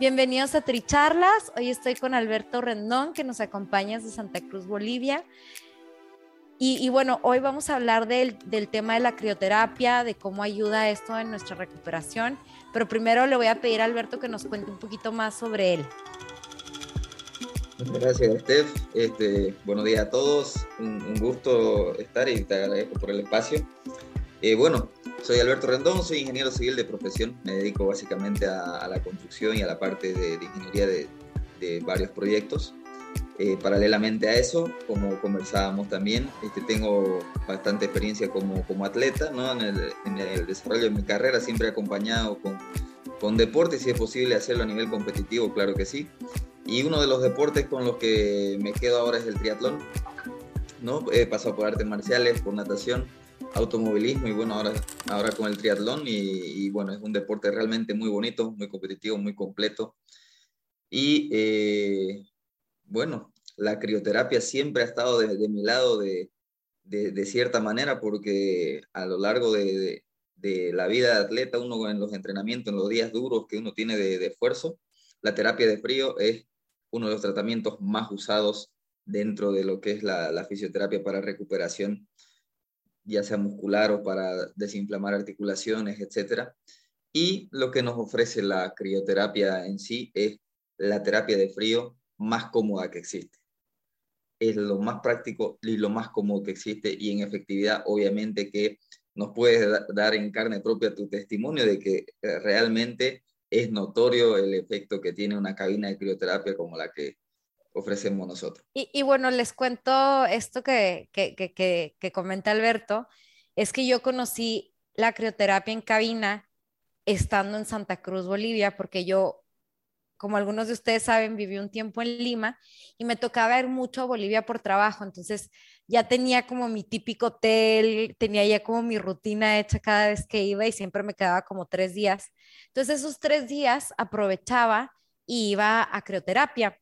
Bienvenidos a Tricharlas. Hoy estoy con Alberto Rendón, que nos acompaña desde Santa Cruz, Bolivia. Y, bueno, hoy vamos a hablar del, del, tema de la crioterapia, de cómo ayuda esto en nuestra recuperación. Pero primero le voy a pedir a Alberto que nos cuente un poquito más sobre él. Gracias, Steph. Este, buenos días a todos. Un, un gusto estar y te agradezco por el espacio. Eh, bueno, soy Alberto Rendón, soy ingeniero civil de profesión, me dedico básicamente a, la construcción y a la parte de, ingeniería de, varios proyectos. Eh, paralelamente a eso, como conversábamos también, este, tengo bastante experiencia como, como atleta, ¿no? en, el, en, el, desarrollo de mi carrera, siempre acompañado con, con deporte, si es posible hacerlo a nivel competitivo, claro que sí. Y uno de los deportes con los que me quedo ahora es el triatlón. ¿no? He pasado por artes marciales, por natación, automovilismo y bueno, ahora, ahora con el triatlón y, bueno, es un deporte realmente muy bonito, muy competitivo, muy completo. Y eh, bueno, la crioterapia siempre ha estado de, mi lado de, de, cierta manera porque a lo largo de, la vida de atleta, uno en los entrenamientos, en los días duros que uno tiene de, esfuerzo, la terapia de frío es uno de los tratamientos más usados dentro de lo que es la, la fisioterapia para recuperación ya sea muscular o para desinflamar articulaciones, etc. Y lo que nos ofrece la crioterapia en sí es la terapia de frío más cómoda que existe. Es lo más práctico y lo más cómodo que existe y en efectividad obviamente que nos puedes dar en carne propia tu testimonio de que eh, realmente es notorio el efecto que tiene una cabina de crioterapia como la que ofrecemos nosotros. Y, bueno, les cuento esto que, que, que, que, comenta Alberto, es que yo conocí la crioterapia en cabina estando en Santa Cruz, Bolivia, porque yo, como algunos de ustedes saben, viví un tiempo en Lima y me tocaba ir mucho a Bolivia por trabajo, entonces ya tenía como mi típico hotel, tenía ya como mi rutina hecha cada vez que iba y siempre me quedaba como tres días. Entonces esos tres días aprovechaba y iba a crioterapia.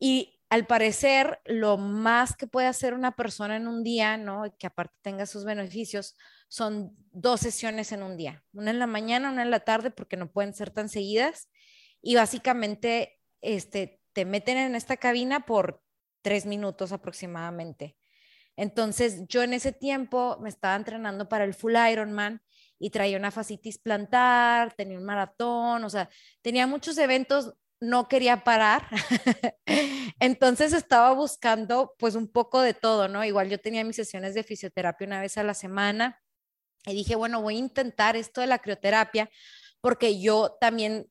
Y al parecer, lo más que puede hacer una persona en un día, ¿no? Que aparte tenga sus beneficios, son dos sesiones en un día, una en la mañana, una en la tarde, porque no pueden ser tan seguidas. Y básicamente, este, te meten en esta cabina por tres minutos aproximadamente. Entonces, yo en ese tiempo me estaba entrenando para el Full Ironman y traía una fascitis plantar, tenía un maratón, o sea, tenía muchos eventos no quería parar. Entonces estaba buscando pues un poco de todo, ¿no? Igual yo tenía mis sesiones de fisioterapia una vez a la semana y dije, bueno, voy a intentar esto de la crioterapia porque yo también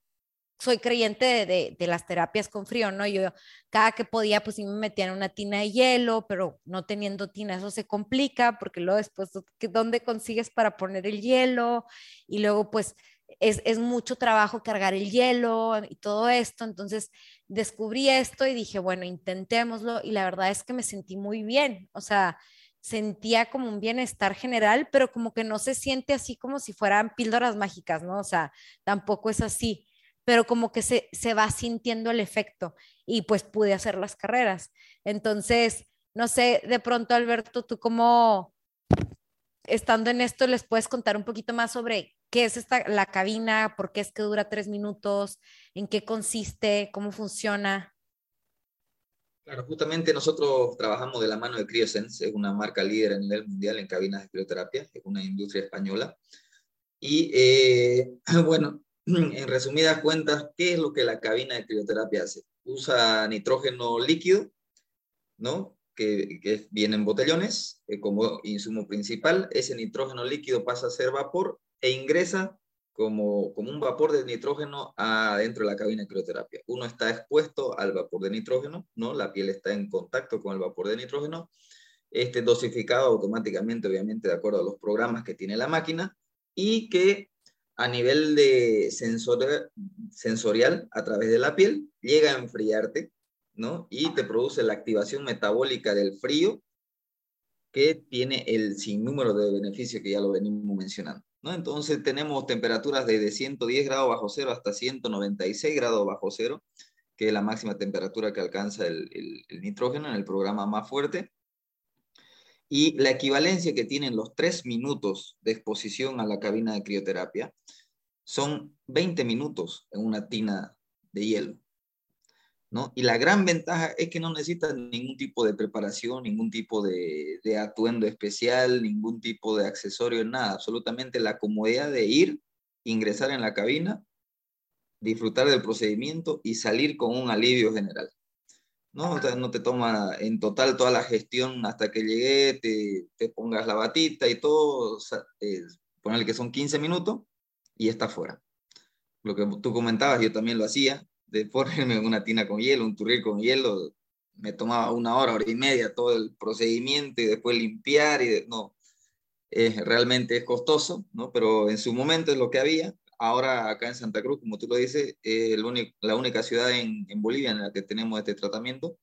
soy creyente de, las terapias con frío, ¿no? Yo cada que podía, pues sí me metía en una tina de hielo, pero no teniendo tina, eso se complica porque luego después, ¿dónde consigues para poner el hielo? Y luego, pues es, mucho trabajo cargar el hielo y todo esto. Entonces descubrí esto y dije, bueno, intentémoslo y la verdad es que me sentí muy bien. O sea, sentía como un bienestar general, pero como que no se siente así como si fueran píldoras mágicas, ¿no? O sea, tampoco es así, pero como que se, se va sintiendo el efecto y pues pude hacer las carreras. Entonces, no sé, de pronto, Alberto, tú como estando en esto, les puedes contar un poquito más sobre qué es esta, la cabina, por qué es que dura tres minutos, en qué consiste, cómo funciona. Claro, justamente nosotros trabajamos de la mano de Criosense, es una marca líder a nivel mundial en cabinas de crioterapia, es una industria española. Y eh, bueno, en resumidas cuentas, ¿qué es lo que la cabina de crioterapia hace? Usa nitrógeno líquido, ¿no? que, que viene en botellones eh, como insumo principal. Ese nitrógeno líquido pasa a ser vapor e ingresa como, como un vapor de nitrógeno adentro de la cabina de crioterapia. Uno está expuesto al vapor de nitrógeno, ¿no? La piel está en contacto con el vapor de nitrógeno, este dosificado automáticamente, obviamente, de acuerdo a los programas que tiene la máquina, y que a nivel de sensor, sensorial, a través de la piel, llega a enfriarte, ¿no? Y te produce la activación metabólica del frío, que tiene el sinnúmero de beneficios que ya lo venimos mencionando. ¿No? Entonces tenemos temperaturas de 110 grados bajo cero hasta 196 grados bajo cero, que es la máxima temperatura que alcanza el, el, nitrógeno en el programa más fuerte. Y la equivalencia que tienen los tres minutos de exposición a la cabina de crioterapia son 20 minutos en una tina de hielo. ¿No? Y la gran ventaja es que no necesitas ningún tipo de preparación, ningún tipo de, atuendo especial, ningún tipo de accesorio, nada, absolutamente la comodidad de ir, ingresar en la cabina, disfrutar del procedimiento y salir con un alivio general. ¿no? no te toma en total toda la gestión hasta que llegue, te, te pongas la batita y todo, eh, ponerle que son 15 minutos y está fuera. Lo que tú comentabas, yo también lo hacía, de ponerme en una tina con hielo, un turril con hielo, me tomaba una hora, hora y media todo el procedimiento y después limpiar y no, realmente es costoso, ¿no? Pero en su momento es lo que había. Ahora acá en Santa Cruz, como tú lo dices, es la única ciudad en, en, Bolivia en la que tenemos este tratamiento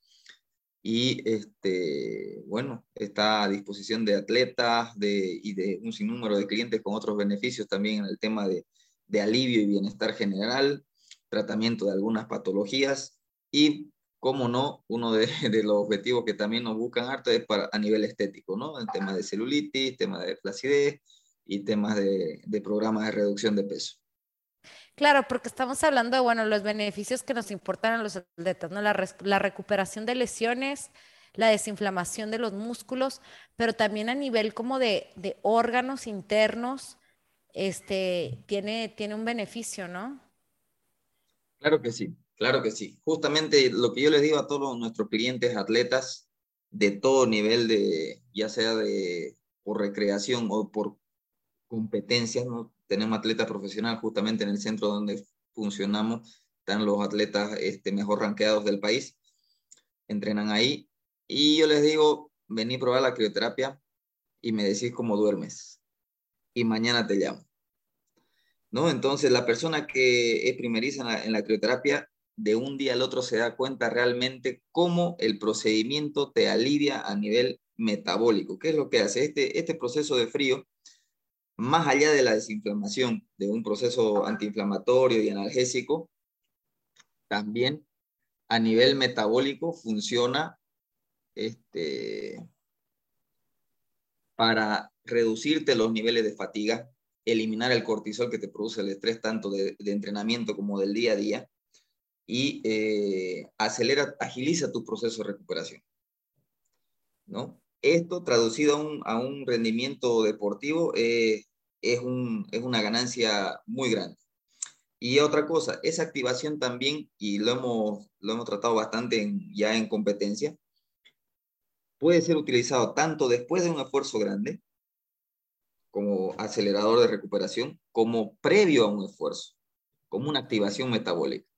y este, bueno, está a disposición de atletas de, y de un sinnúmero de clientes con otros beneficios también en el tema de, de alivio y bienestar general tratamiento de algunas patologías y, como no, uno de, los objetivos que también nos buscan harto es para, a nivel estético, ¿no? El tema de celulitis, tema de flacidez y temas de, de programas de reducción de peso. Claro, porque estamos hablando de, bueno, los beneficios que nos importan a los atletas, ¿no? La, la recuperación de lesiones, la desinflamación de los músculos, pero también a nivel como de, de órganos internos, este, tiene, tiene un beneficio, ¿no? Claro que sí, claro que sí. Justamente lo que yo les digo a todos nuestros clientes atletas de todo nivel de, ya sea de por recreación o por competencias, ¿no? Tenemos atletas profesionales justamente en el centro donde funcionamos, están los atletas este, mejor ranqueados del país, entrenan ahí y yo les digo, vení a probar la crioterapia y me decís cómo duermes y mañana te llamo. ¿No? Entonces, la persona que es primeriza en la, crioterapia, de un día al otro se da cuenta realmente cómo el procedimiento te alivia a nivel metabólico. ¿Qué es lo que hace? Este, este proceso de frío, más allá de la desinflamación, de un proceso antiinflamatorio y analgésico, también a nivel metabólico funciona este, para reducirte los niveles de fatiga, eliminar el cortisol que te produce el estrés tanto de, entrenamiento como del día a día y eh, acelera, agiliza tu proceso de recuperación. ¿no? Esto traducido a un, a un rendimiento deportivo eh, es, un, es una ganancia muy grande. Y otra cosa, esa activación también, y lo hemos, lo hemos tratado bastante ya en competencia, puede ser utilizado tanto después de un esfuerzo grande como acelerador de recuperación, como previo a un esfuerzo, como una activación metabólica.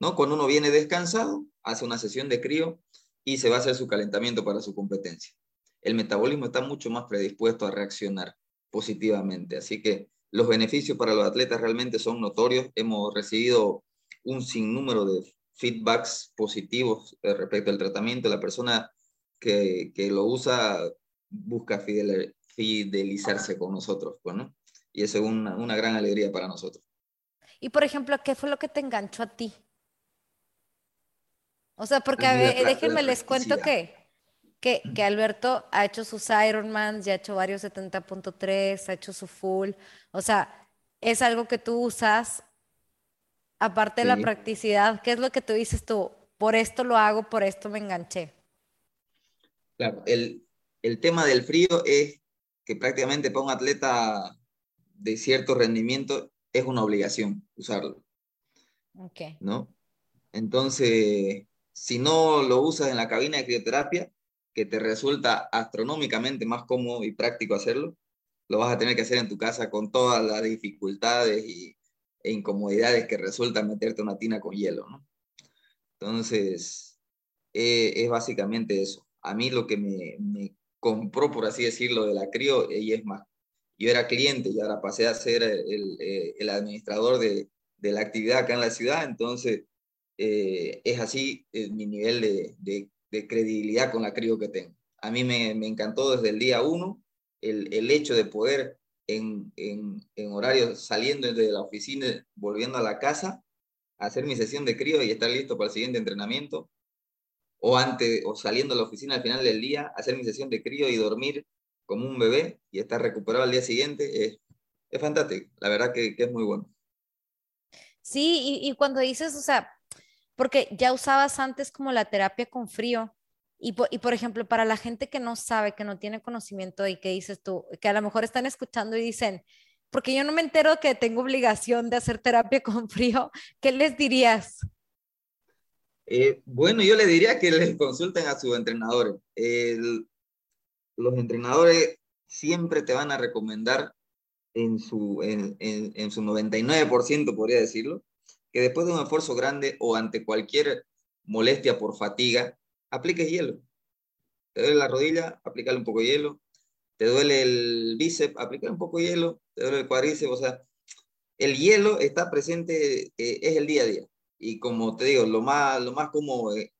¿no? Cuando uno viene descansado, hace una sesión de crío y se va a hacer su calentamiento para su competencia. El metabolismo está mucho más predispuesto a reaccionar positivamente, así que los beneficios para los atletas realmente son notorios. Hemos recibido un sinnúmero de feedbacks positivos eh, respecto al tratamiento. La persona que, que lo usa busca fidelizarse con nosotros, pues, ¿no? Y eso es una, una gran alegría para nosotros. Y por ejemplo, ¿qué fue lo que te enganchó a ti? O sea, porque a ver, déjenme les cuento que, que, que, Alberto ha hecho sus Ironmans, ya ha hecho varios 70.3, ha hecho su full. O sea, es algo que tú usas, aparte de la practicidad, ¿qué es lo que tú dices tú? Por esto lo hago, por esto me enganché. Claro, el, el tema del frío es que prácticamente para un atleta de cierto rendimiento es una obligación usarlo. Okay. ¿No? Entonces, si no lo usas en la cabina de crioterapia, que te resulta astronómicamente más cómodo y práctico hacerlo, lo vas a tener que hacer en tu casa con todas las dificultades y, e incomodidades que resulta meterte una tina con hielo, ¿no? Entonces, eh, es básicamente eso. A mí lo que me, me, compró, por así decirlo, de la crío, y es más, yo era cliente y ahora pasé a ser el, eh, administrador de, la actividad acá en la ciudad, entonces eh, es así mi nivel de, credibilidad con la crío que tengo. A mí me, encantó desde el día uno el, hecho de poder en, en, en horario saliendo de la oficina, volviendo a la casa, hacer mi sesión de crío y estar listo para el siguiente entrenamiento, o, antes, o saliendo a la oficina al final del día, hacer mi sesión de crío y dormir como un bebé y estar recuperado al día siguiente, es, es fantástico, la verdad que, que es muy bueno. Sí, y, y, cuando dices, o sea, porque ya usabas antes como la terapia con frío, y por, y por, ejemplo, para la gente que no sabe, que no tiene conocimiento y que dices tú, que a lo mejor están escuchando y dicen, porque yo no me entero que tengo obligación de hacer terapia con frío, ¿qué les dirías? Eh, bueno, yo le diría que les consulten a sus entrenadores. Los entrenadores siempre te van a recomendar en su, en, en, en su 99%, podría decirlo, que después de un esfuerzo grande o ante cualquier molestia por fatiga, apliques hielo. Te duele la rodilla, aplícale un poco de hielo. Te duele el bíceps, aplícale un poco de hielo. Te duele el cuádriceps, o sea, el hielo está presente, eh, es el día a día. Y como te digo, lo más, lo más como eh,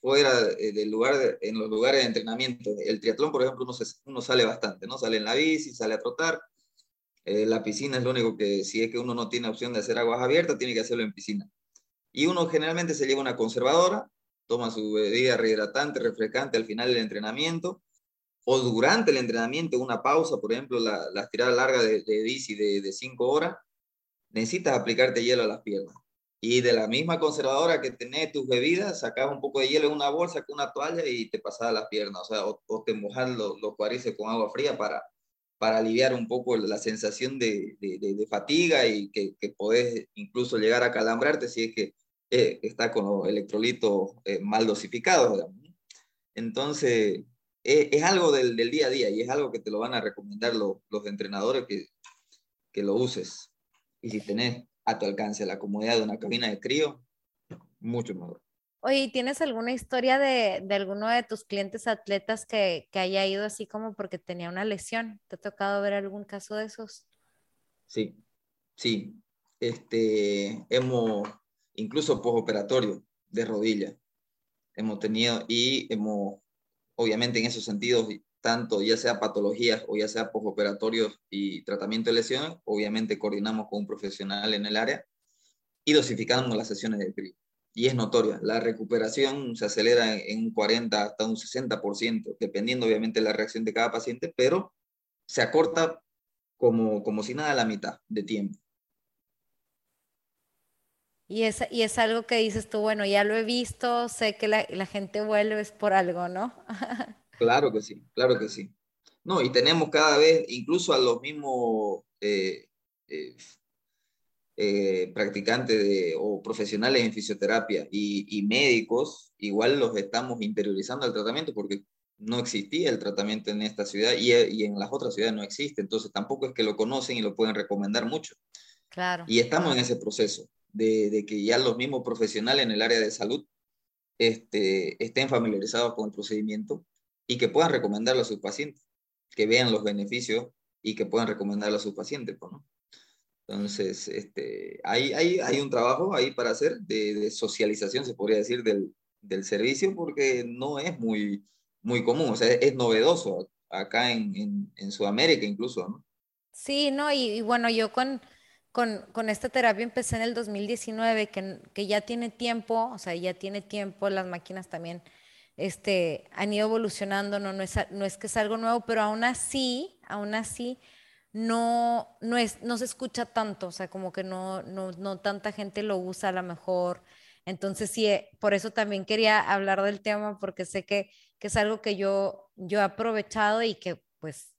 fuera eh, del lugar, en los lugares de entrenamiento, el triatlón, por ejemplo, uno, se, uno, sale bastante, ¿no? Sale en la bici, sale a trotar. Eh, la piscina es lo único que, si es que uno no tiene opción de hacer aguas abiertas, tiene que hacerlo en piscina. Y uno generalmente se lleva una conservadora, toma su bebida rehidratante, refrescante al final del entrenamiento, o durante el entrenamiento, una pausa, por ejemplo, la, la tirada larga de, de bici de 5 horas, necesitas aplicarte hielo a las piernas. Y de la misma conservadora que tenés tus bebidas, sacas un poco de hielo en una bolsa con una toalla y te pasas las piernas, o sea, o, o te mojas los, los con agua fría para, para aliviar un poco la sensación de, de, fatiga y que, que, podés incluso llegar a calambrarte si es que eh, está con los electrolitos eh, mal dosificados. Entonces, eh, es algo del, del, día a día y es algo que te lo van a recomendar los, los entrenadores que, que lo uses. Y si tenés a tu alcance la comodidad de una cabina de crío, mucho mejor. Oye, ¿tienes alguna historia de, de alguno de tus clientes atletas que, que, haya ido así como porque tenía una lesión? ¿Te ha tocado ver algún caso de esos? Sí, sí. Este, hemos, incluso postoperatorio de rodilla, hemos tenido y hemos, obviamente en esos sentidos, tanto ya sea patologías o ya sea postoperatorios y tratamiento de lesiones, obviamente coordinamos con un profesional en el área y dosificamos las sesiones de CRI. Y es notoria, la recuperación se acelera en un 40 hasta un 60%, dependiendo obviamente de la reacción de cada paciente, pero se acorta como, como si nada la mitad de tiempo. Y es, y es algo que dices tú, bueno, ya lo he visto, sé que la, la gente vuelve es por algo, ¿no? Claro que sí, claro que sí. No, y tenemos cada vez, incluso a los mismos eh, eh, eh, practicantes de, o profesionales en fisioterapia y, y, médicos, igual los estamos interiorizando al tratamiento porque no existía el tratamiento en esta ciudad y, y, en las otras ciudades no existe, entonces tampoco es que lo conocen y lo pueden recomendar mucho. Claro. Y estamos en ese proceso de, de que ya los mismos profesionales en el área de salud este, estén familiarizados con el procedimiento y que puedan recomendarlo a sus pacientes, que vean los beneficios y que puedan recomendarlo a sus pacientes, ¿no? Entonces, este, hay, hay, hay un trabajo ahí para hacer de, de socialización, se podría decir, del, del, servicio, porque no es muy, muy común, o sea, es novedoso acá en, en, en Sudamérica incluso, ¿no? Sí, no, y, y bueno, yo con, con, con, esta terapia empecé en el 2019, que, que ya tiene tiempo, o sea, ya tiene tiempo, las máquinas también este, han ido evolucionando, no, no, es, no es que es algo nuevo, pero aún así, aún así, no, no, es, no se escucha tanto, o sea, como que no, no, no tanta gente lo usa a lo mejor. Entonces, sí, eh, por eso también quería hablar del tema, porque sé que, que es algo que yo, yo he aprovechado y que pues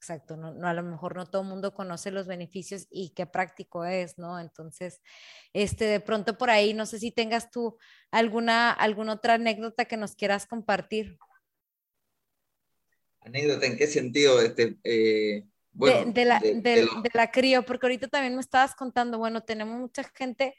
exacto, no, no, a lo mejor no todo el mundo conoce los beneficios y qué práctico es, ¿no? Entonces, este, de pronto por ahí, no sé si tengas tú alguna, alguna otra anécdota que nos quieras compartir. Anécdota, ¿en qué sentido? Este, eh, de, la, de, la, crío, porque ahorita también me estabas contando, bueno, tenemos mucha gente,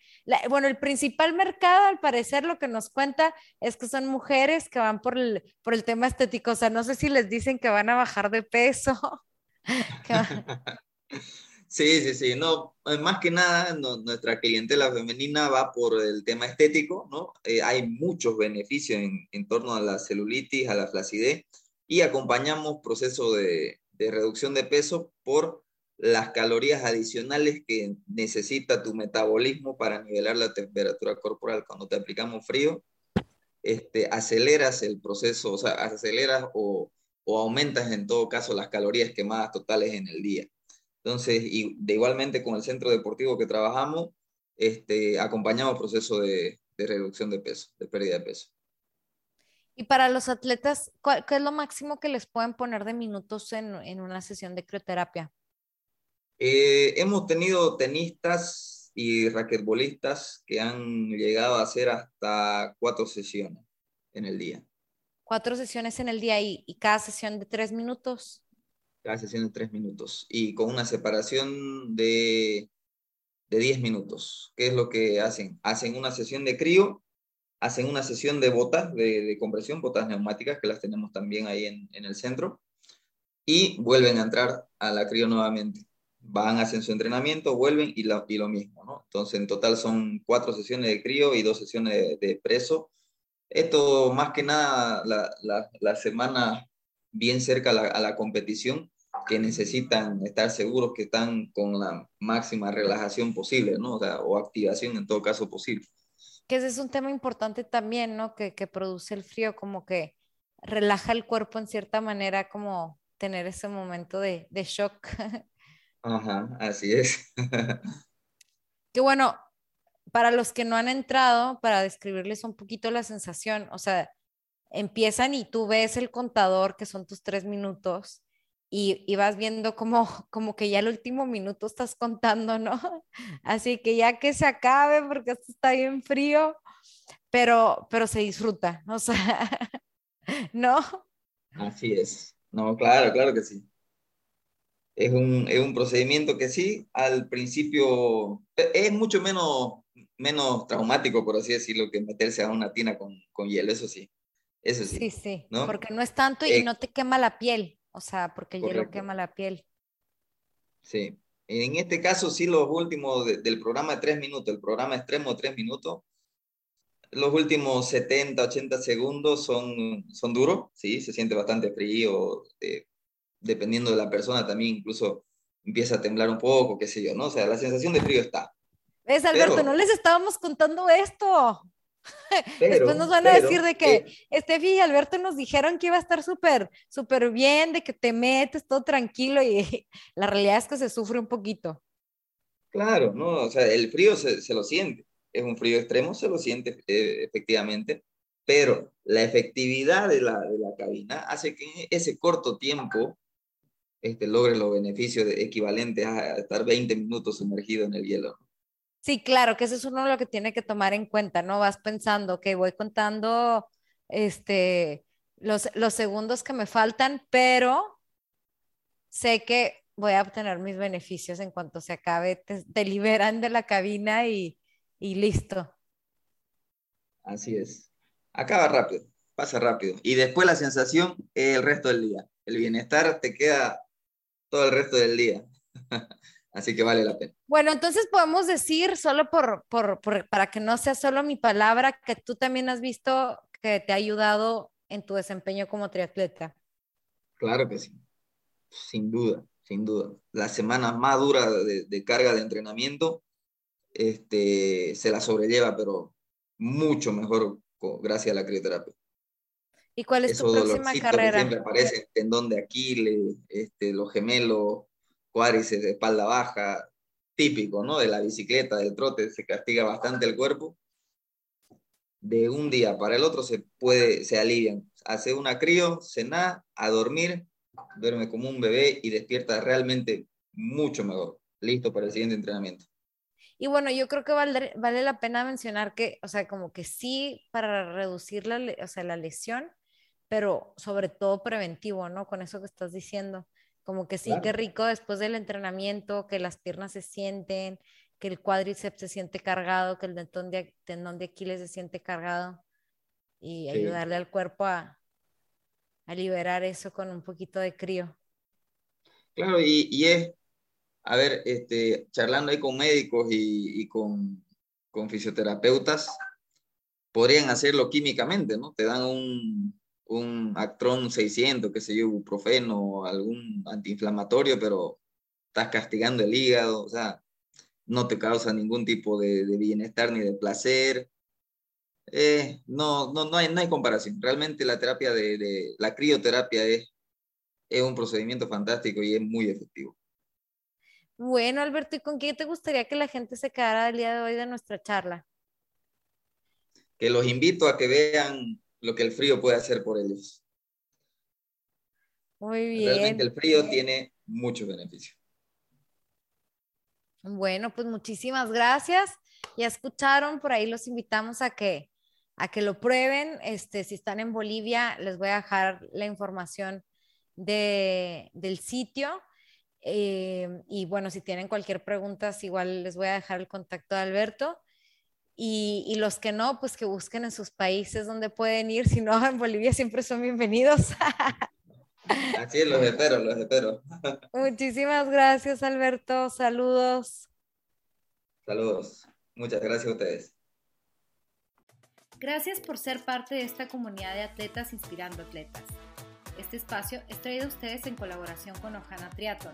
bueno, el principal mercado al parecer lo que nos cuenta es que son mujeres que van por el, por el tema estético, o sea, no sé si les dicen que van a bajar de peso. sí, sí, sí, no, eh, más que nada nuestra clientela femenina va por el tema estético, ¿no? Eh, hay muchos beneficios en, en torno a la celulitis, a la flacidez y acompañamos proceso de de reducción de peso por las calorías adicionales que necesita tu metabolismo para nivelar la temperatura corporal. Cuando te aplicamos frío, este, aceleras el proceso, o sea, aceleras o, o aumentas en todo caso las calorías quemadas totales en el día. Entonces, y de igualmente con el centro deportivo que trabajamos, este, acompañamos proceso de, de reducción de peso, de pérdida de peso. Y para los atletas, ¿qué es lo máximo que les pueden poner de minutos en, en una sesión de crioterapia? Eh, hemos tenido tenistas y raquetbolistas que han llegado a hacer hasta cuatro sesiones en el día. Cuatro sesiones en el día y, y cada sesión de tres minutos. Cada sesión de tres minutos y con una separación de, de diez minutos. ¿Qué es lo que hacen? Hacen una sesión de crío hacen una sesión de botas de, compresión, botas neumáticas, que las tenemos también ahí en, el centro, y vuelven a entrar a la crío nuevamente. Van, hacen su entrenamiento, vuelven y, y lo mismo, ¿no? Entonces, en total son cuatro sesiones de crío y dos sesiones de, preso. Esto, más que nada, la, semana bien cerca a la, competición, que necesitan estar seguros que están con la máxima relajación posible, ¿no? o activación en todo caso posible que ese es un tema importante también, ¿no? Que, que produce el frío, como que relaja el cuerpo en cierta manera, como tener ese momento de, de shock. Ajá, así es. que bueno, para los que no han entrado, para describirles un poquito la sensación, o sea, empiezan y tú ves el contador, que son tus tres minutos, y, vas viendo como, como que ya el último minuto estás contando, ¿no? Así que ya que se acabe porque esto está bien frío, pero, pero se disfruta, o sea, ¿no? Así es. No, claro, claro que sí. Es un, es un procedimiento que sí, al principio e, es mucho menos, menos traumático, por así decirlo, que meterse a una tina con, con hielo, eso sí. Eso sí. Sí, sí, ¿no? porque no es tanto y eh, no te quema la piel. O sea, porque el hielo quema la piel. Sí. En este caso, sí, los últimos del programa de tres minutos, el programa extremo de tres minutos, los últimos 70, 80 segundos son, son duros, sí, se siente bastante frío, eh, dependiendo de la persona también incluso empieza a temblar un poco, qué sé yo, ¿no? O sea, la sensación de frío está. ¿Ves, Alberto? no les estábamos contando esto. Después nos van a decir de que eh, Estefi y Alberto nos dijeron que iba a estar súper, súper bien, de que te metes todo tranquilo y la realidad es que se sufre un poquito. Claro, ¿no? O sea, el frío se, se lo siente, es un frío extremo, se lo siente eh, efectivamente, pero la efectividad de la, de la cabina hace que en ese corto tiempo este, logre los beneficios equivalentes a estar 20 minutos sumergido en el hielo. Sí, claro, que eso es uno lo que tiene que tomar en cuenta, ¿no? Vas pensando que voy contando este, los, los segundos que me faltan, pero sé que voy a obtener mis beneficios en cuanto se acabe, te, liberan de la cabina y, y, listo. Así es. Acaba rápido, pasa rápido. Y después la sensación el resto del día. El bienestar te queda todo el resto del día. Así que vale la pena. Bueno, entonces podemos decir, solo por, por, para que no sea solo mi palabra, que tú también has visto que te ha ayudado en tu desempeño como triatleta. Claro que sí, sin duda, sin duda. Las semanas más duras de, carga de entrenamiento este, se la sobrelleva, pero mucho mejor gracias a la crioterapia. ¿Y cuál es tu próxima carrera? Que siempre aparece tendón de Aquiles, este, los gemelos, cuádriceps de espalda baja, típico, ¿no? De la bicicleta, del trote, se castiga bastante el cuerpo. De un día para el otro se puede, se alivian. Hace una crío, cena, a dormir, duerme como un bebé y despierta realmente mucho mejor, listo para el siguiente entrenamiento. Y bueno, yo creo que vale, vale la pena mencionar que, o sea, como que sí, para reducir la, o sea, la lesión, pero sobre todo preventivo, ¿no? Con eso que estás diciendo. Como que sí, qué rico después del entrenamiento, que las piernas se sienten, que el cuádriceps se siente cargado, que el tendón de, tendón de Aquiles se siente cargado y ayudarle al cuerpo a, a, liberar eso con un poquito de crío. Claro, y, y es, a ver, este, charlando ahí con médicos y, y con, con fisioterapeutas, podrían hacerlo químicamente, ¿no? Te dan un, un Actron 600, que sé yo, ibuprofeno, algún antiinflamatorio, pero estás castigando el hígado, o sea, no te causa ningún tipo de, bienestar ni de placer. Eh, no, no, no, hay, no hay comparación. Realmente la terapia de, la crioterapia es, es un procedimiento fantástico y es muy efectivo. Bueno, Alberto, ¿y con qué te gustaría que la gente se quedara el día de hoy de nuestra charla? Que los invito a que vean lo que el frío puede hacer por ellos. Muy bien. Realmente el frío tiene muchos beneficios. Bueno, pues muchísimas gracias. Ya escucharon, por ahí los invitamos a que, a que lo prueben. Este, si están en Bolivia, les voy a dejar la información de, del sitio. Eh, y bueno, si tienen cualquier pregunta, igual les voy a dejar el contacto de Alberto. Y, y, los que no, pues que busquen en sus países donde pueden ir. Si no, en Bolivia siempre son bienvenidos. Así los espero, los espero. Muchísimas gracias, Alberto. Saludos. Saludos. Muchas gracias a ustedes. Gracias por ser parte de esta comunidad de atletas inspirando atletas. Este espacio es traído a ustedes en colaboración con Ojana Triathlon,